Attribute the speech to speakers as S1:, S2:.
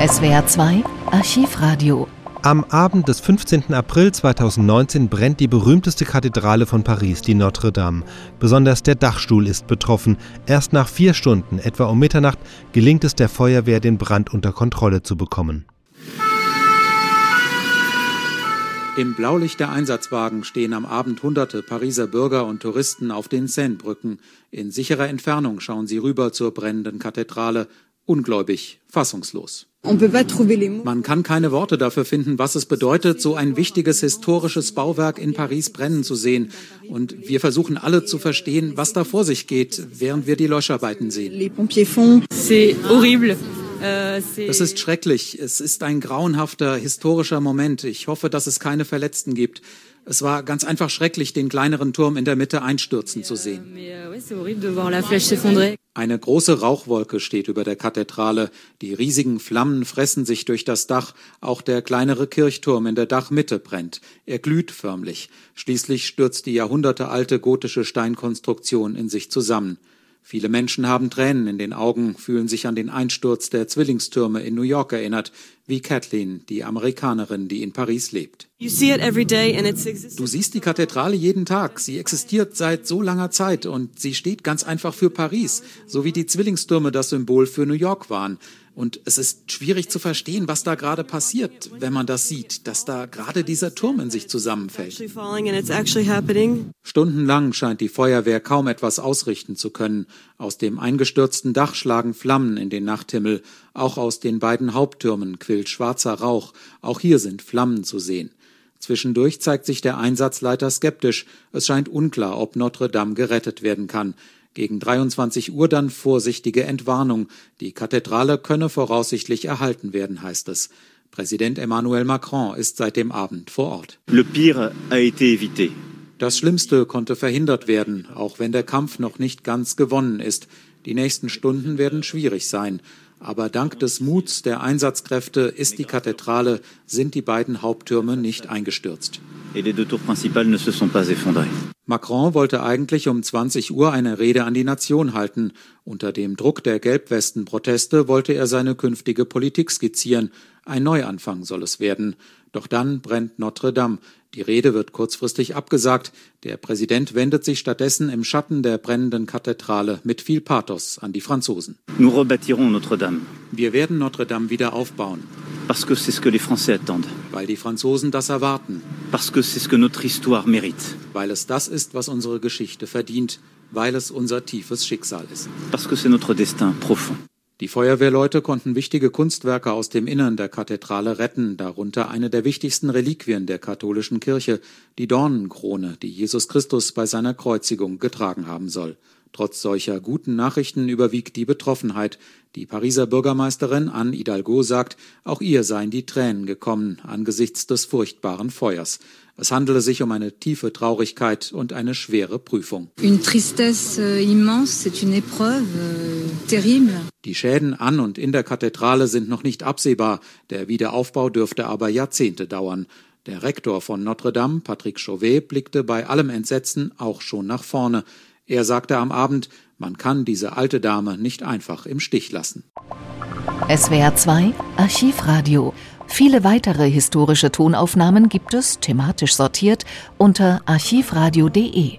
S1: SWR 2 Archivradio.
S2: Am Abend des 15. April 2019 brennt die berühmteste Kathedrale von Paris, die Notre Dame. Besonders der Dachstuhl ist betroffen. Erst nach vier Stunden, etwa um Mitternacht, gelingt es der Feuerwehr, den Brand unter Kontrolle zu bekommen.
S3: Im Blaulicht der Einsatzwagen stehen am Abend hunderte Pariser Bürger und Touristen auf den Seinebrücken. In sicherer Entfernung schauen sie rüber zur brennenden Kathedrale, ungläubig, fassungslos. Man kann keine Worte dafür finden, was es bedeutet, so ein wichtiges historisches Bauwerk in Paris brennen zu sehen. Und wir versuchen alle zu verstehen, was da vor sich geht, während wir die Löscharbeiten sehen.
S4: C'est horrible.
S3: Es ist schrecklich. Es ist ein grauenhafter historischer Moment. Ich hoffe, dass es keine Verletzten gibt. Es war ganz einfach schrecklich, den kleineren Turm in der Mitte einstürzen zu sehen. Eine große Rauchwolke steht über der Kathedrale. Die riesigen Flammen fressen sich durch das Dach. Auch der kleinere Kirchturm in der Dachmitte brennt. Er glüht förmlich. Schließlich stürzt die jahrhundertealte gotische Steinkonstruktion in sich zusammen. Viele Menschen haben Tränen in den Augen, fühlen sich an den Einsturz der Zwillingstürme in New York erinnert, wie Kathleen, die Amerikanerin, die in Paris lebt. Du siehst die Kathedrale jeden Tag. Sie existiert seit so langer Zeit und sie steht ganz einfach für Paris, so wie die Zwillingstürme das Symbol für New York waren. Und es ist schwierig zu verstehen, was da gerade passiert, wenn man das sieht, dass da gerade dieser Turm in sich zusammenfällt. Stundenlang scheint die Feuerwehr kaum etwas ausrichten zu können. Aus dem eingestürzten Dach schlagen Flammen in den Nachthimmel. Auch aus den beiden Haupttürmen quillt schwarzer Rauch. Auch hier sind Flammen zu sehen. Zwischendurch zeigt sich der Einsatzleiter skeptisch. Es scheint unklar, ob Notre Dame gerettet werden kann. Gegen 23 Uhr dann vorsichtige Entwarnung. Die Kathedrale könne voraussichtlich erhalten werden, heißt es. Präsident Emmanuel Macron ist seit dem Abend vor Ort.
S5: Le pire a été évité.
S3: Das Schlimmste konnte verhindert werden, auch wenn der Kampf noch nicht ganz gewonnen ist. Die nächsten Stunden werden schwierig sein. Aber dank des Muts der Einsatzkräfte ist die Kathedrale, sind die beiden Haupttürme nicht eingestürzt.
S5: Ne
S3: Macron wollte eigentlich um 20 Uhr eine Rede an die Nation halten. Unter dem Druck der Gelbwesten-Proteste wollte er seine künftige Politik skizzieren. Ein Neuanfang soll es werden. Doch dann brennt Notre Dame. Die Rede wird kurzfristig abgesagt. Der Präsident wendet sich stattdessen im Schatten der brennenden Kathedrale mit viel Pathos an die Franzosen. Wir werden Notre Dame wieder aufbauen.
S5: Parce que c'est ce que les Français attendent.
S3: Weil die Franzosen das erwarten.
S5: Parce que c'est ce que notre histoire mérite.
S3: Weil es das ist, was unsere Geschichte verdient. Weil es unser tiefes Schicksal ist.
S5: Parce que c'est notre destin profond.
S3: Die Feuerwehrleute konnten wichtige Kunstwerke aus dem Innern der Kathedrale retten, darunter eine der wichtigsten Reliquien der katholischen Kirche, die Dornenkrone, die Jesus Christus bei seiner Kreuzigung getragen haben soll. Trotz solcher guten Nachrichten überwiegt die Betroffenheit. Die Pariser Bürgermeisterin Anne Hidalgo sagt, auch ihr seien die Tränen gekommen angesichts des furchtbaren Feuers. Es handele sich um eine tiefe Traurigkeit und eine schwere Prüfung.
S6: Une tristesse euh, immense, c'est une épreuve euh, terrible.
S3: Die Schäden an und in der Kathedrale sind noch nicht absehbar. Der Wiederaufbau dürfte aber Jahrzehnte dauern. Der Rektor von Notre Dame, Patrick Chauvet, blickte bei allem Entsetzen auch schon nach vorne. Er sagte am Abend, man kann diese alte Dame nicht einfach im Stich lassen.
S1: SWR 2 Archivradio. Viele weitere historische Tonaufnahmen gibt es, thematisch sortiert, unter archivradio.de.